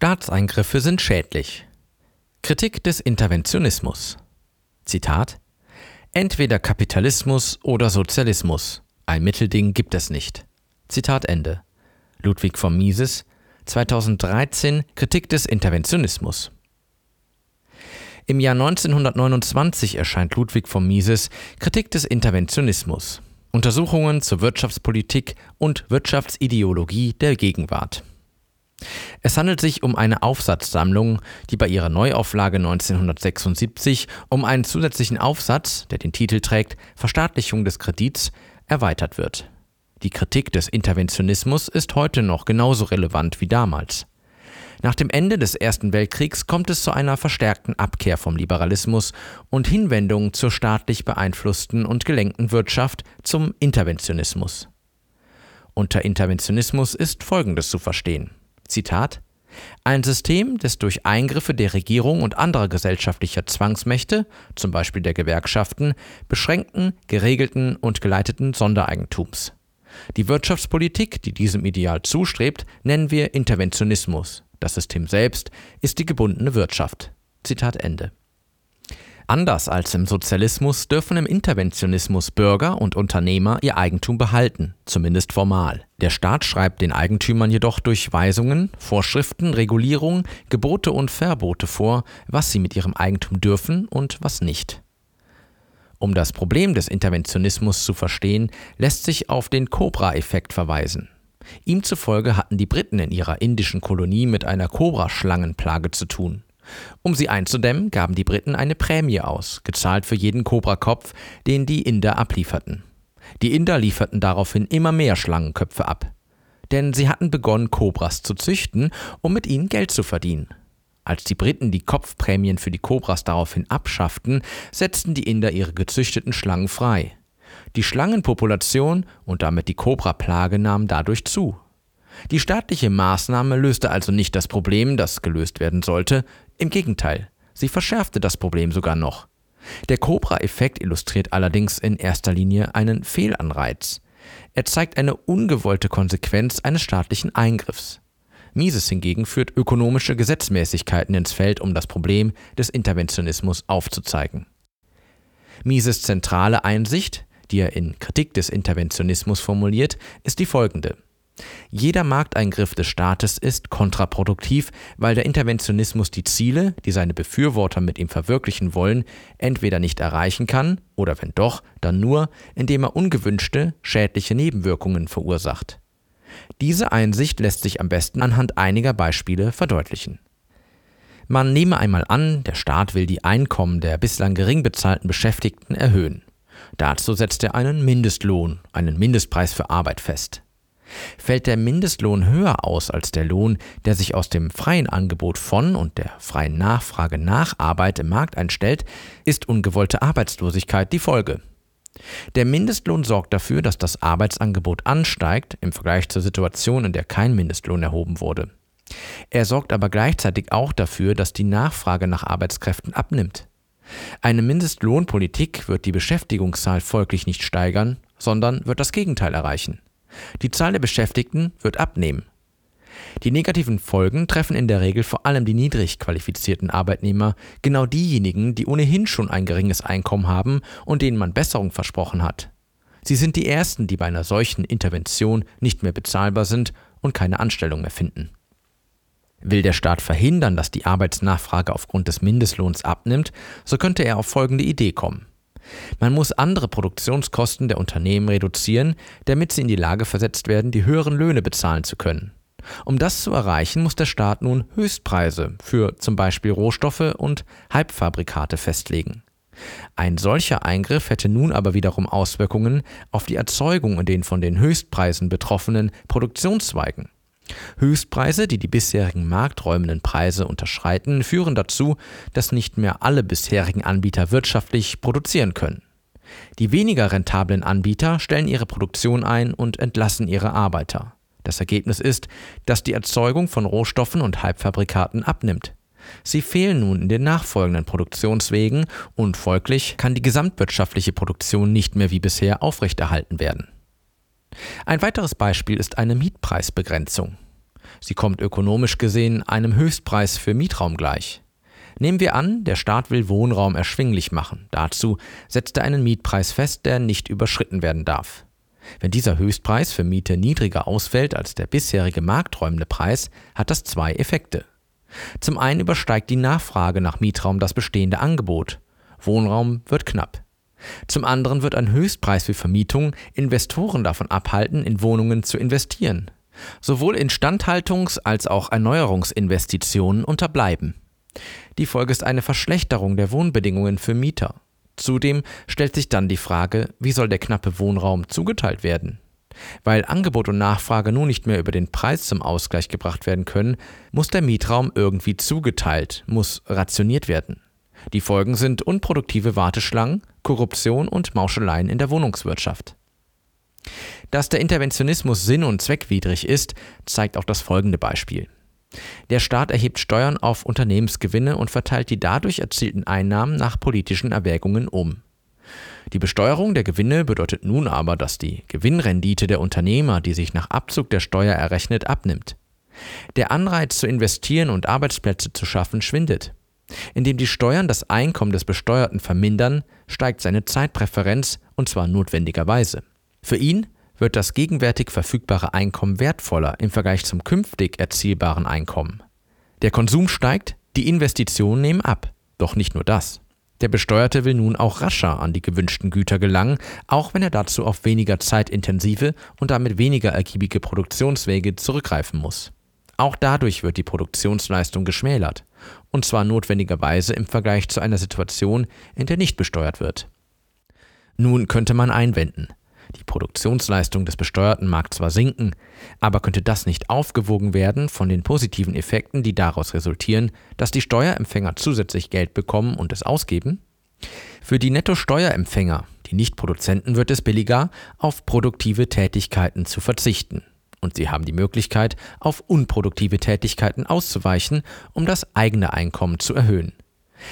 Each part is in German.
Staatseingriffe sind schädlich. Kritik des Interventionismus. Zitat Entweder Kapitalismus oder Sozialismus. Ein Mittelding gibt es nicht. Zitat Ende. Ludwig von Mises, 2013 Kritik des Interventionismus. Im Jahr 1929 erscheint Ludwig von Mises Kritik des Interventionismus. Untersuchungen zur Wirtschaftspolitik und Wirtschaftsideologie der Gegenwart. Es handelt sich um eine Aufsatzsammlung, die bei ihrer Neuauflage 1976 um einen zusätzlichen Aufsatz, der den Titel trägt Verstaatlichung des Kredits, erweitert wird. Die Kritik des Interventionismus ist heute noch genauso relevant wie damals. Nach dem Ende des Ersten Weltkriegs kommt es zu einer verstärkten Abkehr vom Liberalismus und Hinwendung zur staatlich beeinflussten und gelenkten Wirtschaft zum Interventionismus. Unter Interventionismus ist Folgendes zu verstehen. Zitat ein System des durch Eingriffe der Regierung und anderer gesellschaftlicher Zwangsmächte, zum Beispiel der Gewerkschaften, beschränkten, geregelten und geleiteten Sondereigentums. Die Wirtschaftspolitik, die diesem Ideal zustrebt, nennen wir Interventionismus. Das System selbst ist die gebundene Wirtschaft. Zitat Ende. Anders als im Sozialismus dürfen im Interventionismus Bürger und Unternehmer ihr Eigentum behalten, zumindest formal. Der Staat schreibt den Eigentümern jedoch durch Weisungen, Vorschriften, Regulierungen, Gebote und Verbote vor, was sie mit ihrem Eigentum dürfen und was nicht. Um das Problem des Interventionismus zu verstehen, lässt sich auf den Cobra-Effekt verweisen. Ihm zufolge hatten die Briten in ihrer indischen Kolonie mit einer Cobra-Schlangenplage zu tun. Um sie einzudämmen, gaben die Briten eine Prämie aus, gezahlt für jeden Kobrakopf, den die Inder ablieferten. Die Inder lieferten daraufhin immer mehr Schlangenköpfe ab. Denn sie hatten begonnen, Kobras zu züchten, um mit ihnen Geld zu verdienen. Als die Briten die Kopfprämien für die Kobras daraufhin abschafften, setzten die Inder ihre gezüchteten Schlangen frei. Die Schlangenpopulation und damit die Kobraplage nahmen dadurch zu. Die staatliche Maßnahme löste also nicht das Problem, das gelöst werden sollte, im Gegenteil, sie verschärfte das Problem sogar noch. Der Cobra-Effekt illustriert allerdings in erster Linie einen Fehlanreiz. Er zeigt eine ungewollte Konsequenz eines staatlichen Eingriffs. Mises hingegen führt ökonomische Gesetzmäßigkeiten ins Feld, um das Problem des Interventionismus aufzuzeigen. Mises zentrale Einsicht, die er in Kritik des Interventionismus formuliert, ist die folgende. Jeder Markteingriff des Staates ist kontraproduktiv, weil der Interventionismus die Ziele, die seine Befürworter mit ihm verwirklichen wollen, entweder nicht erreichen kann oder wenn doch, dann nur, indem er ungewünschte, schädliche Nebenwirkungen verursacht. Diese Einsicht lässt sich am besten anhand einiger Beispiele verdeutlichen. Man nehme einmal an, der Staat will die Einkommen der bislang gering bezahlten Beschäftigten erhöhen. Dazu setzt er einen Mindestlohn, einen Mindestpreis für Arbeit fest. Fällt der Mindestlohn höher aus als der Lohn, der sich aus dem freien Angebot von und der freien Nachfrage nach Arbeit im Markt einstellt, ist ungewollte Arbeitslosigkeit die Folge. Der Mindestlohn sorgt dafür, dass das Arbeitsangebot ansteigt im Vergleich zur Situation, in der kein Mindestlohn erhoben wurde. Er sorgt aber gleichzeitig auch dafür, dass die Nachfrage nach Arbeitskräften abnimmt. Eine Mindestlohnpolitik wird die Beschäftigungszahl folglich nicht steigern, sondern wird das Gegenteil erreichen. Die Zahl der Beschäftigten wird abnehmen. Die negativen Folgen treffen in der Regel vor allem die niedrig qualifizierten Arbeitnehmer, genau diejenigen, die ohnehin schon ein geringes Einkommen haben und denen man Besserung versprochen hat. Sie sind die Ersten, die bei einer solchen Intervention nicht mehr bezahlbar sind und keine Anstellung mehr finden. Will der Staat verhindern, dass die Arbeitsnachfrage aufgrund des Mindestlohns abnimmt, so könnte er auf folgende Idee kommen. Man muss andere Produktionskosten der Unternehmen reduzieren, damit sie in die Lage versetzt werden, die höheren Löhne bezahlen zu können. Um das zu erreichen, muss der Staat nun Höchstpreise für zum Beispiel Rohstoffe und Halbfabrikate festlegen. Ein solcher Eingriff hätte nun aber wiederum Auswirkungen auf die Erzeugung in den von den Höchstpreisen betroffenen Produktionszweigen. Höchstpreise, die die bisherigen markträumenden Preise unterschreiten, führen dazu, dass nicht mehr alle bisherigen Anbieter wirtschaftlich produzieren können. Die weniger rentablen Anbieter stellen ihre Produktion ein und entlassen ihre Arbeiter. Das Ergebnis ist, dass die Erzeugung von Rohstoffen und Halbfabrikaten abnimmt. Sie fehlen nun in den nachfolgenden Produktionswegen und folglich kann die gesamtwirtschaftliche Produktion nicht mehr wie bisher aufrechterhalten werden. Ein weiteres Beispiel ist eine Mietpreisbegrenzung. Sie kommt ökonomisch gesehen einem Höchstpreis für Mietraum gleich. Nehmen wir an, der Staat will Wohnraum erschwinglich machen. Dazu setzt er einen Mietpreis fest, der nicht überschritten werden darf. Wenn dieser Höchstpreis für Miete niedriger ausfällt als der bisherige markträumende Preis, hat das zwei Effekte. Zum einen übersteigt die Nachfrage nach Mietraum das bestehende Angebot. Wohnraum wird knapp. Zum anderen wird ein Höchstpreis für Vermietung Investoren davon abhalten, in Wohnungen zu investieren. Sowohl Instandhaltungs- als auch Erneuerungsinvestitionen unterbleiben. Die Folge ist eine Verschlechterung der Wohnbedingungen für Mieter. Zudem stellt sich dann die Frage, wie soll der knappe Wohnraum zugeteilt werden? Weil Angebot und Nachfrage nun nicht mehr über den Preis zum Ausgleich gebracht werden können, muss der Mietraum irgendwie zugeteilt, muss rationiert werden. Die Folgen sind unproduktive Warteschlangen, Korruption und Mauscheleien in der Wohnungswirtschaft. Dass der Interventionismus sinn- und zweckwidrig ist, zeigt auch das folgende Beispiel. Der Staat erhebt Steuern auf Unternehmensgewinne und verteilt die dadurch erzielten Einnahmen nach politischen Erwägungen um. Die Besteuerung der Gewinne bedeutet nun aber, dass die Gewinnrendite der Unternehmer, die sich nach Abzug der Steuer errechnet, abnimmt. Der Anreiz zu investieren und Arbeitsplätze zu schaffen schwindet. Indem die Steuern das Einkommen des Besteuerten vermindern, steigt seine Zeitpräferenz und zwar notwendigerweise. Für ihn wird das gegenwärtig verfügbare Einkommen wertvoller im Vergleich zum künftig erzielbaren Einkommen. Der Konsum steigt, die Investitionen nehmen ab. Doch nicht nur das. Der Besteuerte will nun auch rascher an die gewünschten Güter gelangen, auch wenn er dazu auf weniger zeitintensive und damit weniger ergiebige Produktionswege zurückgreifen muss. Auch dadurch wird die Produktionsleistung geschmälert, und zwar notwendigerweise im Vergleich zu einer Situation, in der nicht besteuert wird. Nun könnte man einwenden, die Produktionsleistung des Besteuerten mag zwar sinken, aber könnte das nicht aufgewogen werden von den positiven Effekten, die daraus resultieren, dass die Steuerempfänger zusätzlich Geld bekommen und es ausgeben? Für die Netto-Steuerempfänger, die Nichtproduzenten, wird es billiger, auf produktive Tätigkeiten zu verzichten. Und sie haben die Möglichkeit, auf unproduktive Tätigkeiten auszuweichen, um das eigene Einkommen zu erhöhen.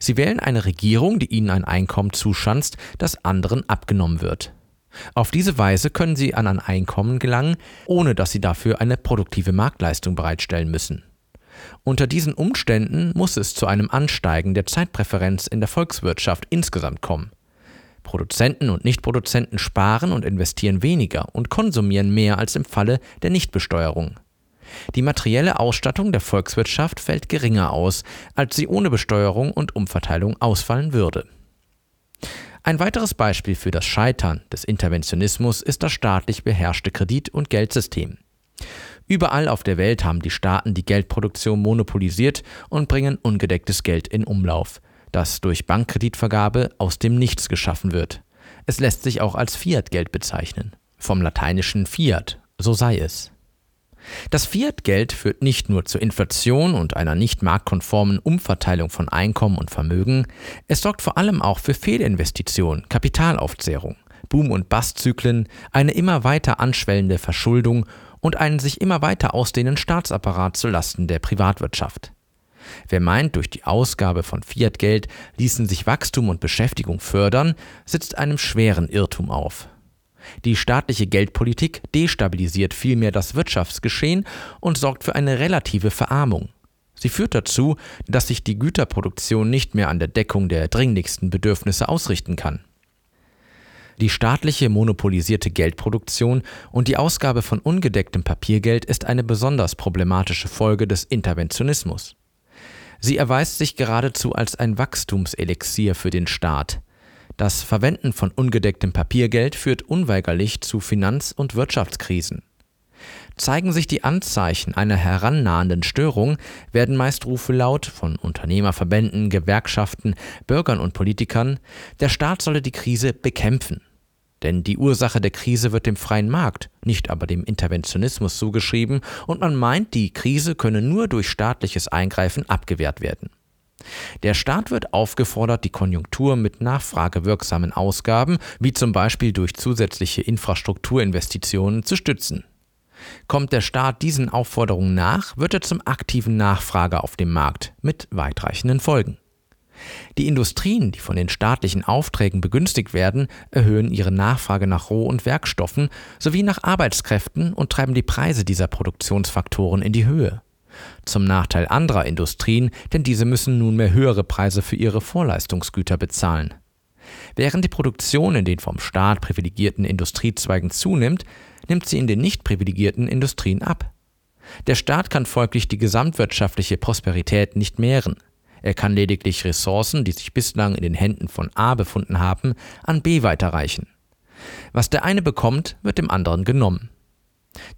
Sie wählen eine Regierung, die ihnen ein Einkommen zuschanzt, das anderen abgenommen wird. Auf diese Weise können sie an ein Einkommen gelangen, ohne dass sie dafür eine produktive Marktleistung bereitstellen müssen. Unter diesen Umständen muss es zu einem Ansteigen der Zeitpräferenz in der Volkswirtschaft insgesamt kommen. Produzenten und Nichtproduzenten sparen und investieren weniger und konsumieren mehr als im Falle der Nichtbesteuerung. Die materielle Ausstattung der Volkswirtschaft fällt geringer aus, als sie ohne Besteuerung und Umverteilung ausfallen würde. Ein weiteres Beispiel für das Scheitern des Interventionismus ist das staatlich beherrschte Kredit- und Geldsystem. Überall auf der Welt haben die Staaten die Geldproduktion monopolisiert und bringen ungedecktes Geld in Umlauf, das durch Bankkreditvergabe aus dem Nichts geschaffen wird. Es lässt sich auch als Fiat-Geld bezeichnen. Vom lateinischen Fiat, so sei es. Das Fiat-Geld führt nicht nur zur Inflation und einer nicht marktkonformen Umverteilung von Einkommen und Vermögen, es sorgt vor allem auch für Fehlinvestitionen, Kapitalaufzehrung, Boom- und Bastzyklen, eine immer weiter anschwellende Verschuldung und einen sich immer weiter ausdehnenden Staatsapparat zu Lasten der Privatwirtschaft. Wer meint, durch die Ausgabe von Fiat-Geld ließen sich Wachstum und Beschäftigung fördern, sitzt einem schweren Irrtum auf. Die staatliche Geldpolitik destabilisiert vielmehr das Wirtschaftsgeschehen und sorgt für eine relative Verarmung. Sie führt dazu, dass sich die Güterproduktion nicht mehr an der Deckung der dringlichsten Bedürfnisse ausrichten kann. Die staatliche monopolisierte Geldproduktion und die Ausgabe von ungedecktem Papiergeld ist eine besonders problematische Folge des Interventionismus. Sie erweist sich geradezu als ein Wachstumselixier für den Staat, das Verwenden von ungedecktem Papiergeld führt unweigerlich zu Finanz- und Wirtschaftskrisen. Zeigen sich die Anzeichen einer herannahenden Störung, werden meist Rufe laut von Unternehmerverbänden, Gewerkschaften, Bürgern und Politikern, der Staat solle die Krise bekämpfen. Denn die Ursache der Krise wird dem freien Markt, nicht aber dem Interventionismus zugeschrieben, und man meint, die Krise könne nur durch staatliches Eingreifen abgewehrt werden. Der Staat wird aufgefordert, die Konjunktur mit nachfragewirksamen Ausgaben, wie zum Beispiel durch zusätzliche Infrastrukturinvestitionen, zu stützen. Kommt der Staat diesen Aufforderungen nach, wird er zum aktiven Nachfrager auf dem Markt mit weitreichenden Folgen. Die Industrien, die von den staatlichen Aufträgen begünstigt werden, erhöhen ihre Nachfrage nach Roh- und Werkstoffen sowie nach Arbeitskräften und treiben die Preise dieser Produktionsfaktoren in die Höhe. Zum Nachteil anderer Industrien, denn diese müssen nunmehr höhere Preise für ihre Vorleistungsgüter bezahlen. Während die Produktion in den vom Staat privilegierten Industriezweigen zunimmt, nimmt sie in den nicht privilegierten Industrien ab. Der Staat kann folglich die gesamtwirtschaftliche Prosperität nicht mehren. Er kann lediglich Ressourcen, die sich bislang in den Händen von A befunden haben, an B weiterreichen. Was der eine bekommt, wird dem anderen genommen.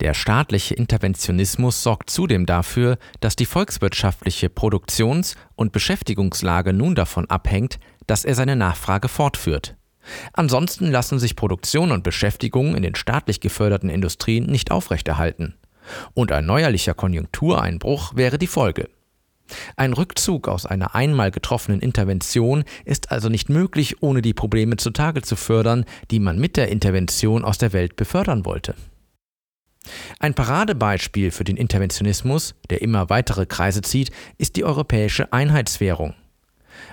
Der staatliche Interventionismus sorgt zudem dafür, dass die volkswirtschaftliche Produktions- und Beschäftigungslage nun davon abhängt, dass er seine Nachfrage fortführt. Ansonsten lassen sich Produktion und Beschäftigung in den staatlich geförderten Industrien nicht aufrechterhalten. Und ein neuerlicher Konjunktureinbruch wäre die Folge. Ein Rückzug aus einer einmal getroffenen Intervention ist also nicht möglich, ohne die Probleme zutage zu fördern, die man mit der Intervention aus der Welt befördern wollte. Ein Paradebeispiel für den Interventionismus, der immer weitere Kreise zieht, ist die europäische Einheitswährung.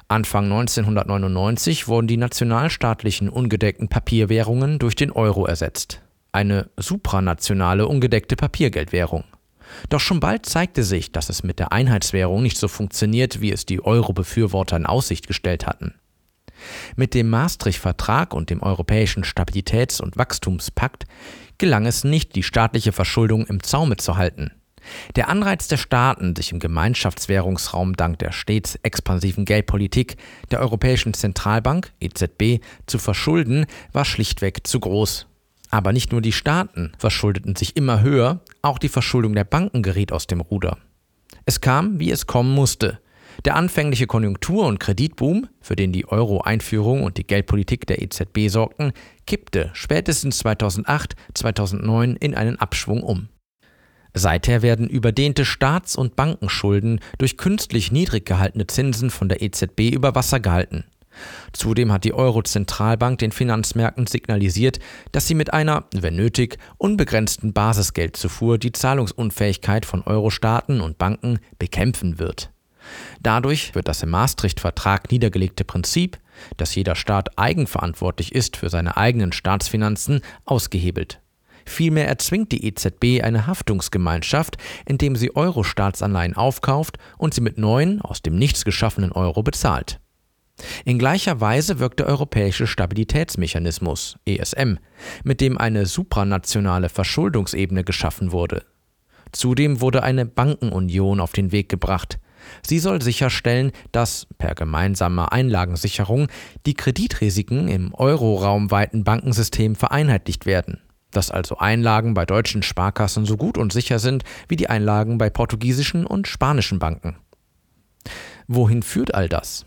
Anfang 1999 wurden die nationalstaatlichen ungedeckten Papierwährungen durch den Euro ersetzt. Eine supranationale ungedeckte Papiergeldwährung. Doch schon bald zeigte sich, dass es mit der Einheitswährung nicht so funktioniert, wie es die Euro-Befürworter in Aussicht gestellt hatten. Mit dem Maastricht-Vertrag und dem Europäischen Stabilitäts- und Wachstumspakt gelang es nicht, die staatliche Verschuldung im Zaume zu halten. Der Anreiz der Staaten, sich im Gemeinschaftswährungsraum dank der stets expansiven Geldpolitik der Europäischen Zentralbank EZB zu verschulden, war schlichtweg zu groß. Aber nicht nur die Staaten verschuldeten sich immer höher, auch die Verschuldung der Banken geriet aus dem Ruder. Es kam, wie es kommen musste. Der anfängliche Konjunktur- und Kreditboom, für den die Euro-Einführung und die Geldpolitik der EZB sorgten, kippte spätestens 2008, 2009 in einen Abschwung um. Seither werden überdehnte Staats- und Bankenschulden durch künstlich niedrig gehaltene Zinsen von der EZB über Wasser gehalten. Zudem hat die Euro-Zentralbank den Finanzmärkten signalisiert, dass sie mit einer, wenn nötig, unbegrenzten Basisgeldzufuhr die Zahlungsunfähigkeit von Euro-Staaten und Banken bekämpfen wird. Dadurch wird das im Maastricht-Vertrag niedergelegte Prinzip, dass jeder Staat eigenverantwortlich ist für seine eigenen Staatsfinanzen, ausgehebelt. Vielmehr erzwingt die EZB eine Haftungsgemeinschaft, indem sie Euro-Staatsanleihen aufkauft und sie mit neuen, aus dem Nichts geschaffenen Euro bezahlt. In gleicher Weise wirkt der Europäische Stabilitätsmechanismus ESM, mit dem eine supranationale Verschuldungsebene geschaffen wurde. Zudem wurde eine Bankenunion auf den Weg gebracht. Sie soll sicherstellen, dass per gemeinsamer Einlagensicherung die Kreditrisiken im euroraumweiten Bankensystem vereinheitlicht werden, dass also Einlagen bei deutschen Sparkassen so gut und sicher sind wie die Einlagen bei portugiesischen und spanischen Banken. Wohin führt all das?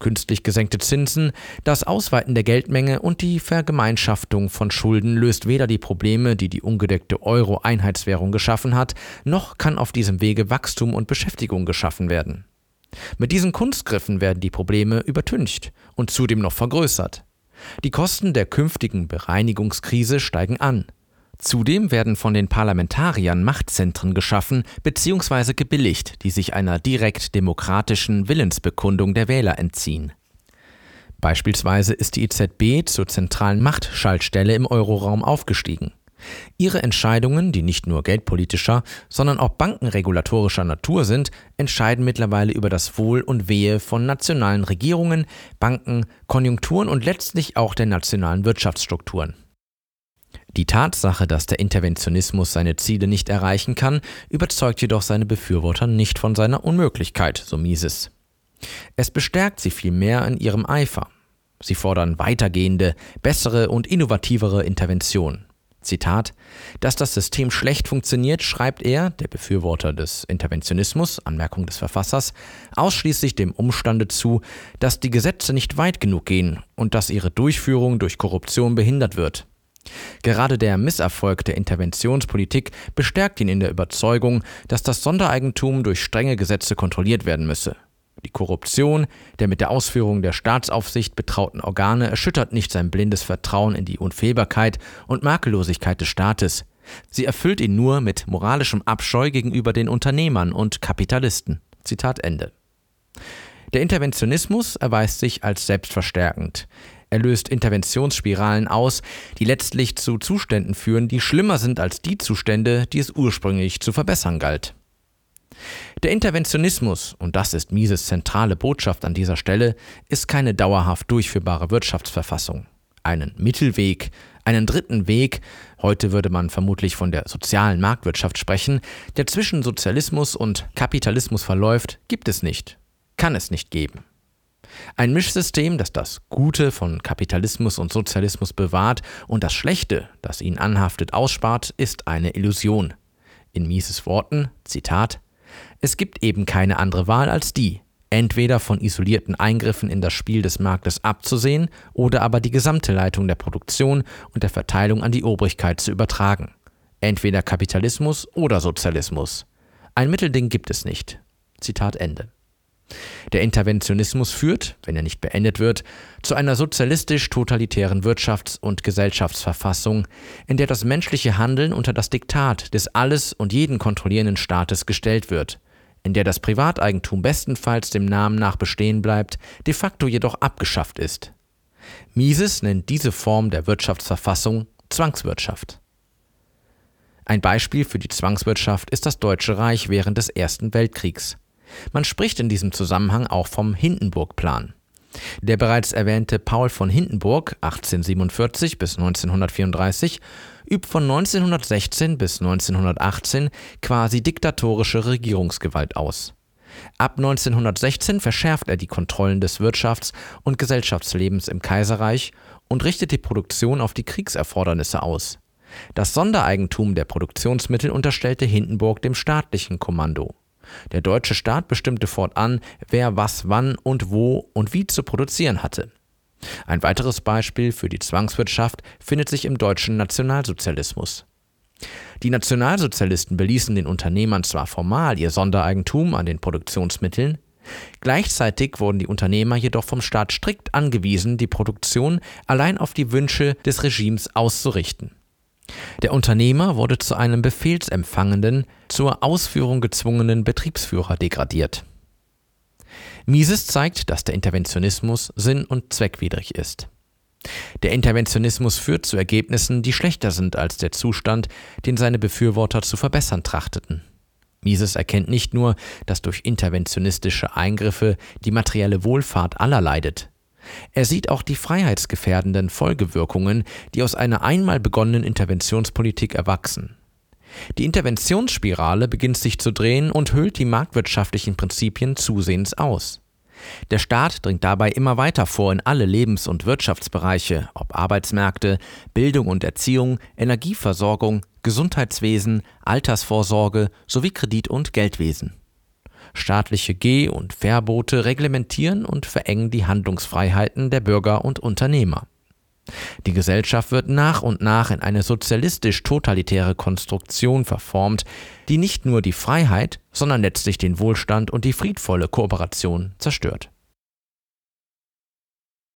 Künstlich gesenkte Zinsen, das Ausweiten der Geldmenge und die Vergemeinschaftung von Schulden löst weder die Probleme, die die ungedeckte Euro-Einheitswährung geschaffen hat, noch kann auf diesem Wege Wachstum und Beschäftigung geschaffen werden. Mit diesen Kunstgriffen werden die Probleme übertüncht und zudem noch vergrößert. Die Kosten der künftigen Bereinigungskrise steigen an. Zudem werden von den Parlamentariern Machtzentren geschaffen bzw. gebilligt, die sich einer direkt demokratischen Willensbekundung der Wähler entziehen. Beispielsweise ist die EZB zur zentralen Machtschaltstelle im Euroraum aufgestiegen. Ihre Entscheidungen, die nicht nur geldpolitischer, sondern auch bankenregulatorischer Natur sind, entscheiden mittlerweile über das Wohl und Wehe von nationalen Regierungen, Banken, Konjunkturen und letztlich auch der nationalen Wirtschaftsstrukturen. Die Tatsache, dass der Interventionismus seine Ziele nicht erreichen kann, überzeugt jedoch seine Befürworter nicht von seiner Unmöglichkeit, so Mises. Es bestärkt sie vielmehr in ihrem Eifer. Sie fordern weitergehende, bessere und innovativere Intervention. Zitat: Dass das System schlecht funktioniert, schreibt er, der Befürworter des Interventionismus, Anmerkung des Verfassers, ausschließlich dem Umstande zu, dass die Gesetze nicht weit genug gehen und dass ihre Durchführung durch Korruption behindert wird. Gerade der Misserfolg der Interventionspolitik bestärkt ihn in der Überzeugung, dass das Sondereigentum durch strenge Gesetze kontrolliert werden müsse. Die Korruption der mit der Ausführung der Staatsaufsicht betrauten Organe erschüttert nicht sein blindes Vertrauen in die Unfehlbarkeit und Makellosigkeit des Staates. Sie erfüllt ihn nur mit moralischem Abscheu gegenüber den Unternehmern und Kapitalisten. Zitat Ende. Der Interventionismus erweist sich als selbstverstärkend. Er löst Interventionsspiralen aus, die letztlich zu Zuständen führen, die schlimmer sind als die Zustände, die es ursprünglich zu verbessern galt. Der Interventionismus, und das ist Mises zentrale Botschaft an dieser Stelle, ist keine dauerhaft durchführbare Wirtschaftsverfassung. Einen Mittelweg, einen dritten Weg, heute würde man vermutlich von der sozialen Marktwirtschaft sprechen, der zwischen Sozialismus und Kapitalismus verläuft, gibt es nicht, kann es nicht geben. Ein Mischsystem, das das Gute von Kapitalismus und Sozialismus bewahrt und das Schlechte, das ihn anhaftet, ausspart, ist eine Illusion. In Mises Worten, Zitat, es gibt eben keine andere Wahl als die, entweder von isolierten Eingriffen in das Spiel des Marktes abzusehen oder aber die gesamte Leitung der Produktion und der Verteilung an die Obrigkeit zu übertragen. Entweder Kapitalismus oder Sozialismus. Ein Mittelding gibt es nicht. Zitat Ende. Der Interventionismus führt, wenn er nicht beendet wird, zu einer sozialistisch-totalitären Wirtschafts- und Gesellschaftsverfassung, in der das menschliche Handeln unter das Diktat des alles und jeden kontrollierenden Staates gestellt wird, in der das Privateigentum bestenfalls dem Namen nach bestehen bleibt, de facto jedoch abgeschafft ist. Mises nennt diese Form der Wirtschaftsverfassung Zwangswirtschaft. Ein Beispiel für die Zwangswirtschaft ist das Deutsche Reich während des Ersten Weltkriegs. Man spricht in diesem Zusammenhang auch vom Hindenburg-Plan. Der bereits erwähnte Paul von Hindenburg 1847 bis 1934 übt von 1916 bis 1918 quasi diktatorische Regierungsgewalt aus. Ab 1916 verschärft er die Kontrollen des Wirtschafts- und Gesellschaftslebens im Kaiserreich und richtet die Produktion auf die Kriegserfordernisse aus. Das Sondereigentum der Produktionsmittel unterstellte Hindenburg dem staatlichen Kommando. Der deutsche Staat bestimmte fortan, wer was wann und wo und wie zu produzieren hatte. Ein weiteres Beispiel für die Zwangswirtschaft findet sich im deutschen Nationalsozialismus. Die Nationalsozialisten beließen den Unternehmern zwar formal ihr Sondereigentum an den Produktionsmitteln, gleichzeitig wurden die Unternehmer jedoch vom Staat strikt angewiesen, die Produktion allein auf die Wünsche des Regimes auszurichten. Der Unternehmer wurde zu einem befehlsempfangenden, zur Ausführung gezwungenen Betriebsführer degradiert. Mises zeigt, dass der Interventionismus sinn- und zweckwidrig ist. Der Interventionismus führt zu Ergebnissen, die schlechter sind als der Zustand, den seine Befürworter zu verbessern trachteten. Mises erkennt nicht nur, dass durch interventionistische Eingriffe die materielle Wohlfahrt aller leidet, er sieht auch die freiheitsgefährdenden Folgewirkungen, die aus einer einmal begonnenen Interventionspolitik erwachsen. Die Interventionsspirale beginnt sich zu drehen und hüllt die marktwirtschaftlichen Prinzipien zusehends aus. Der Staat dringt dabei immer weiter vor in alle Lebens- und Wirtschaftsbereiche, ob Arbeitsmärkte, Bildung und Erziehung, Energieversorgung, Gesundheitswesen, Altersvorsorge sowie Kredit- und Geldwesen. Staatliche Geh- und Verbote reglementieren und verengen die Handlungsfreiheiten der Bürger und Unternehmer. Die Gesellschaft wird nach und nach in eine sozialistisch-totalitäre Konstruktion verformt, die nicht nur die Freiheit, sondern letztlich den Wohlstand und die friedvolle Kooperation zerstört